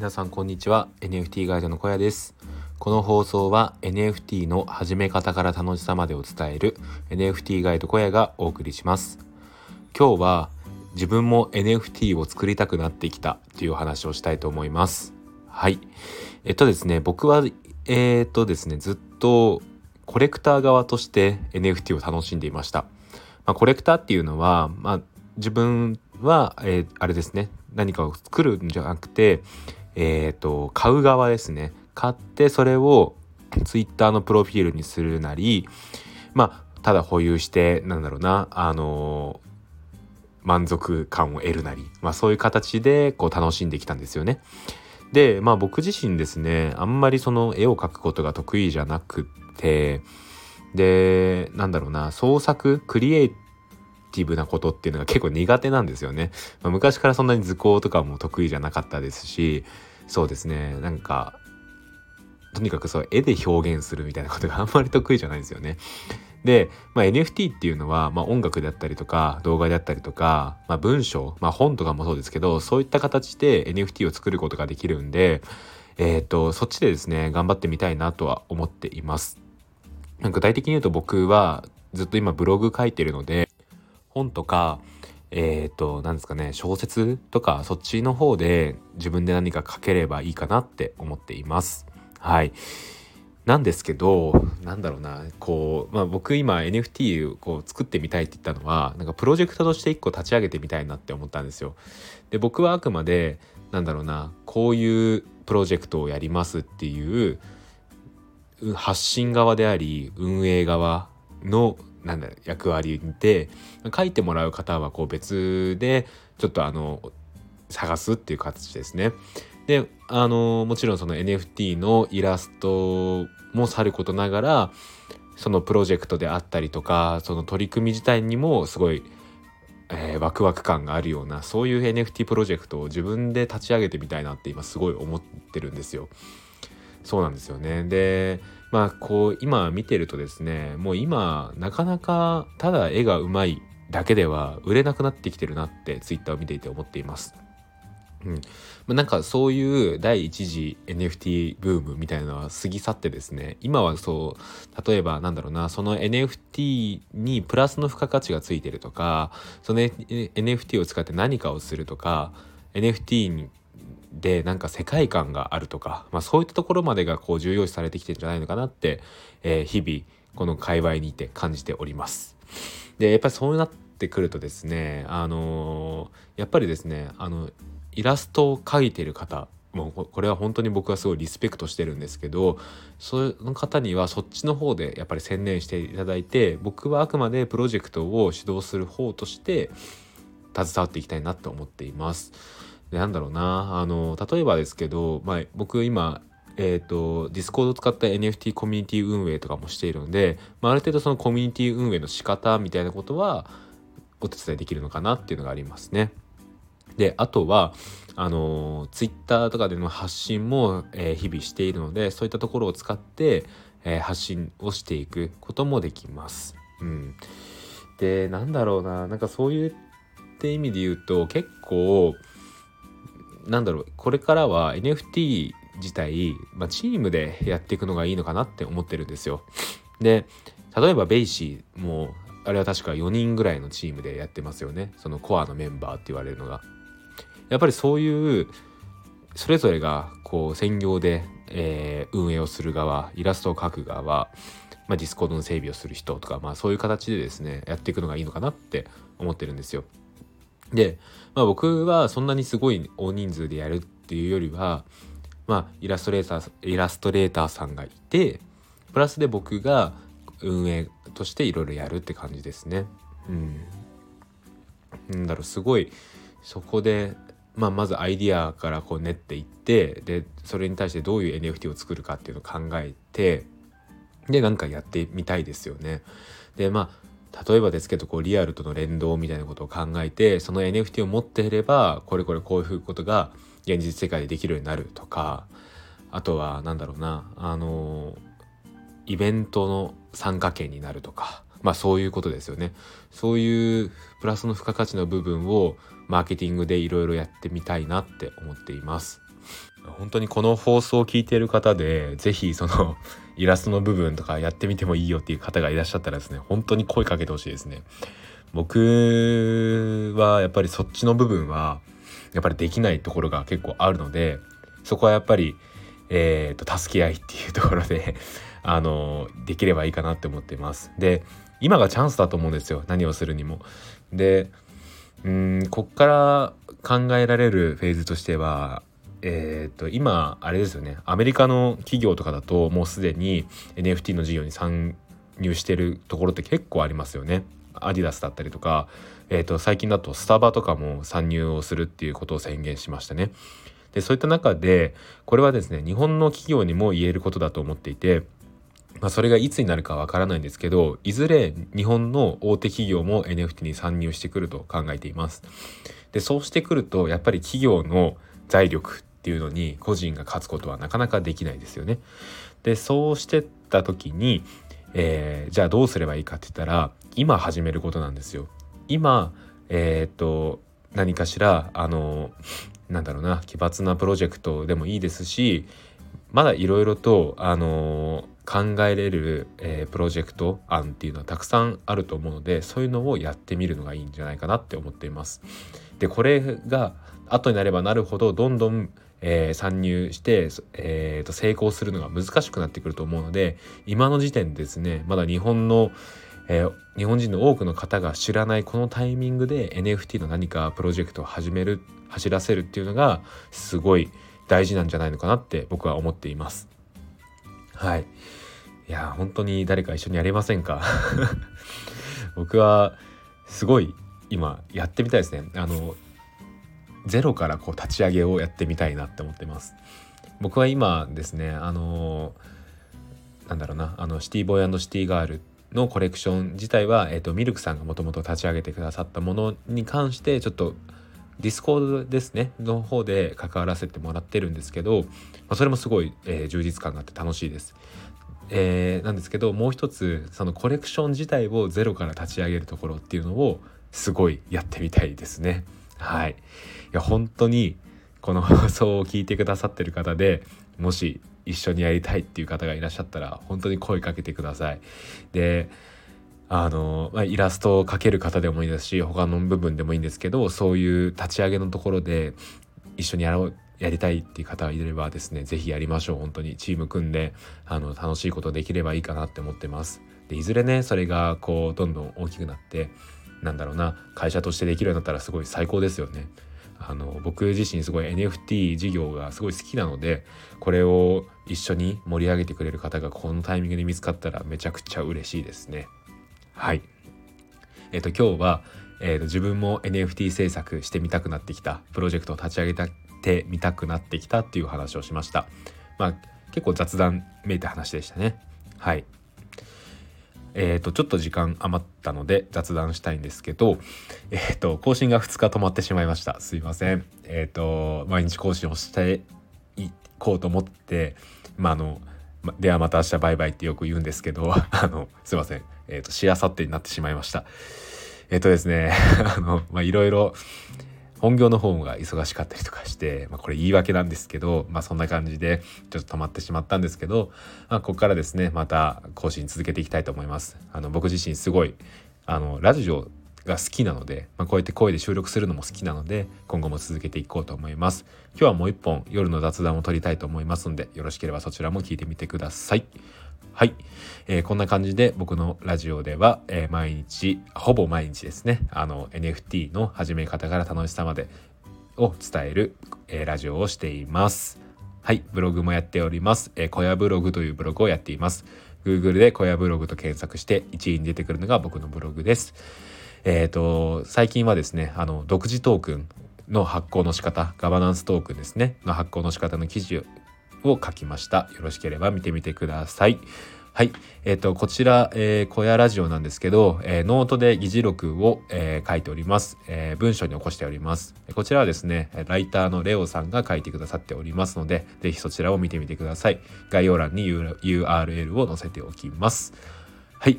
皆さんこんにちは。NFT ガイドの小屋です。この放送は NFT の始め方から楽しさまでを伝える NFT ガイド小屋がお送りします。今日は自分も NFT を作りたくなってきたという話をしたいと思います。はい。えっとですね僕はえー、っとですねずっとコレクター側として NFT を楽しんでいました、まあ、コレクターっていうのは、まあ、自分は、えー、あれですね何かを作るんじゃなくてえっ、ー、と買う側ですね買ってそれを Twitter のプロフィールにするなりまあただ保有してなんだろうなあの満足感を得るなり、まあ、そういう形でこう楽しんできたんですよね。でまあ僕自身ですねあんまりその絵を描くことが得意じゃなくてでなんだろうな創作クリエイティブなことっていうのが結構苦手なんですよね。まあ、昔からそんなに図工とかも得意じゃなかったですしそうですねなんかとにかくそう絵で表現するみたいなことがあんまり得意じゃないんですよね。で、まあ、NFT っていうのは、まあ、音楽であったりとか動画であったりとか、まあ、文章、まあ、本とかもそうですけどそういった形で NFT を作ることができるんで、えーと、そっちでですね頑張ってみたいなとは思っています。具体的に言うと僕はずっと今ブログ書いてるので本とかえっ、ー、と何ですかね小説とかそっちの方で自分で何か書ければいいかなって思っています。はい。なんですけどなんだろうなこう、まあ、僕今 NFT をこう作ってみたいって言ったのはなんかプロジェクトとして一個立ち上げてみたいなって思ったんですよ。で僕はあくまでなんだろうなこういうプロジェクトをやりますっていう発信側であり運営側のなんだ役割で書いてもらう方はこう別でちょっとあの探すっていう形ですね。であのもちろんその NFT のイラストもさることながらそのプロジェクトであったりとかその取り組み自体にもすごい、えー、ワクワク感があるようなそういう NFT プロジェクトを自分で立ち上げてみたいなって今すごい思ってるんですよ。そうなんですよねでまあこう今見てるとですねもう今なかなかただ絵がうまいだけでは売れなくなってきてるなって Twitter を見ていて思っています。うんま、なんかそういう第一次 NFT ブームみたいなのは過ぎ去ってですね今はそう例えばなんだろうなその NFT にプラスの付加価値がついてるとかその NFT を使って何かをするとか NFT でなんか世界観があるとか、まあ、そういったところまでがこう重要視されてきてるんじゃないのかなって、えー、日々この界隈にいて感じております。でやっぱりそうなってくるとですねあのー、やっぱりですねあのイラストを描いてる方もうこれは本当に僕はすごいリスペクトしてるんですけどその方にはそっちの方でやっぱり専念していただいて僕はあくまでプロジェクトを指導する方として携わっていきたいなと思っています。なんだろうなあの例えばですけど、まあ、僕今えーと、ディスコードを使った NFT コミュニティ運営とかもしているので、まあ、ある程度そのコミュニティ運営の仕方みたいなことはお手伝いできるのかなっていうのがありますね。であとはあのツイッターとかでの発信も、えー、日々しているのでそういったところを使って、えー、発信をしていくこともできます。うん、でなんだろうななんかそういった意味で言うと結構なんだろうこれからは NFT 自体、まあ、チームでやっていくのがいいのかなって思ってるんですよ。で例えば BAYC もあれは確か4人ぐらいのチームでやってますよねそのコアのメンバーって言われるのが。やっぱりそういうそれぞれがこう専業で、えー、運営をする側イラストを描く側、まあ、ディスコードの整備をする人とか、まあ、そういう形でですねやっていくのがいいのかなって思ってるんですよ。で、まあ、僕はそんなにすごい大人数でやるっていうよりは、まあ、イラストレーターイラストレーターさんがいてプラスで僕が運営としていろいろやるって感じですね。うん、なんだろうすごいそこでまあ、まずアイディアからこう練っていってでそれに対してどういう NFT を作るかっていうのを考えてでなんかやってみたいですよね。でまあ例えばですけどこうリアルとの連動みたいなことを考えてその NFT を持っていればこれこれこういうことが現実世界でできるようになるとかあとは何だろうなあのイベントの参加権になるとかまあそういうことですよね。そういうプラスの付加価値の部分をマーケティングでいろいろやってみたいなって思っています。本当にこの放送を聞いている方で是非その イラストの部分とかやってみてもいいよっていう方がいらっしゃったらですね本当に声かけてほしいですね。僕はやっぱりそっちの部分はやっぱりできないところが結構あるのでそこはやっぱりえーと、助け合いっていうところで あのできればいいかなって思っています。で今がチャンスだと思うんですよ何をするにも。でうんこっから考えられるフェーズとしてはえーと、今あれですよねアメリカの企業とかだともうすでに NFT の事業に参入してるところって結構ありますよね。アディダスだったりとか、えーと、最近だとスタバとかも参入をするっていうことを宣言しましたね。でそういった中でこれはですね日本の企業にも言えることだと思っていて、まあ、それがいつになるかわからないんですけどいずれ日本の大手企業も NFT に参入してくると考えています。でそうしてくるとやっぱり企業の財力っていうのに個人が勝つことはなかなかできないですよね。でそうしてった時に、えー、じゃあどうすればいいかって言ったら今始めることなんですよ。今えー、っと何かしらあのなんだろうな奇抜なプロジェクトでもいいですしまだいろいろとあの考えれる、えー、プロジェクト案っていうのはたくさんあると思うのでそういうのをやってみるのがいいんじゃないかなって思っています。でこれが後になればなるほどどんどんえー、参入して、えー、と成功するのが難しくなってくると思うので今の時点ですねまだ日本の、えー、日本人の多くの方が知らないこのタイミングで NFT の何かプロジェクトを始める走らせるっていうのがすごい大事なんじゃないのかなって僕は思っています。はいいや本当に誰か一緒にやりませんか？僕はすごい今やってみたいですね。あのゼロからこう立ち上げをやってみたいなって思ってます。僕は今ですねあのなんだろうなあのシティボーイシティガールのコレクション自体は、えーと、ミルクさんがもともと立ち上げてくださったものに関してちょっとディスコードですねの方で関わらせてもらってるんですけど、まあ、それもすごい、えー、充実感があって楽しいです。えー、なんですけどもう一つそのコレクション自体をゼロから立ち上げるところっていうのをすごいやってみたいですね。はい。いや、本当にこの放送を聞いてくださってる方でもし一緒にやりたいっていう方がいらっしゃったら本当に声かけてください。であの、まあ、イラストを描ける方でもいいですし他の部分でもいいんですけどそういう立ち上げのところで一緒にやろうやりたいっていう方がいればですね是非やりましょう本当にチーム組んであの楽しいことできればいいかなって思ってます。でいずれねそれがこうどんどん大きくなってなんだろうな会社としてできるようになったらすごい最高ですよね。あの僕自身すごい NFT 事業がすごい好きなのでこれを一緒に盛り上げてくれる方がこのタイミングで見つかったらめちゃくちゃ嬉しいですね。はい。えっ、と今日は、えーと、自分も NFT 制作してみたくなってきたプロジェクトを立ち上げてみたくなってきたっていう話をしました。まあ結構雑談めいた話でしたね。はい。えーと、ちょっと時間余ったので雑談したいんですけど、えーと、更新が2日止まってしまいました。すいません。えっ、ー、と毎日更新をしていこうと思ってまああのではまた明日バイバイってよく言うんですけど あのすいません。えっ、ー、としあさってになってしまいました。えっ、ー、とですね あのまいろいろ本業の方が忙しかったりとかして、まあ、これ言い訳なんですけど、まあ、そんな感じでちょっと止まってしまったんですけど、まあ、ここからですねまた更新続けていきたいと思います。あの僕自身すごいあのラジオが好きなので、まあ、こうやって声で収録するのも好きなので今後も続けていこうと思います。今日はもう一本夜の雑談を撮りたいと思いますのでよろしければそちらも聞いてみてください。はい、えー、こんな感じで僕のラジオでは、えー、毎日ほぼ毎日ですねあの NFT の始め方から楽しさまでを伝える、えー、ラジオをしています。はい。ブログもやっております。えー、小屋ブログというブログをやっています。Google で小屋ブログと検索して1位に出てくるのが僕のブログです。えっ、ー、と最近はですねあの独自トークンの発行の仕方ガバナンストークンですねの発行の仕方の記事を書きました。よろしければ見てみてください。はい。えっ、ー、と、こちら、えー、小屋ラジオなんですけど、えー、ノートで議事録を、えー、書いております、えー。文章に起こしております。こちらはですね、ライターのレオさんが書いてくださっておりますので、ぜひそちらを見てみてください。概要欄に URL を載せておきます。はい。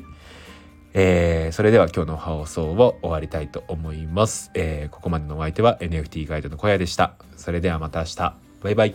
えー、それでは今日の放送を終わりたいと思います。えー、ここまでのお相手は NFT ガイドの小屋でした。それではまた明日。バイバイ。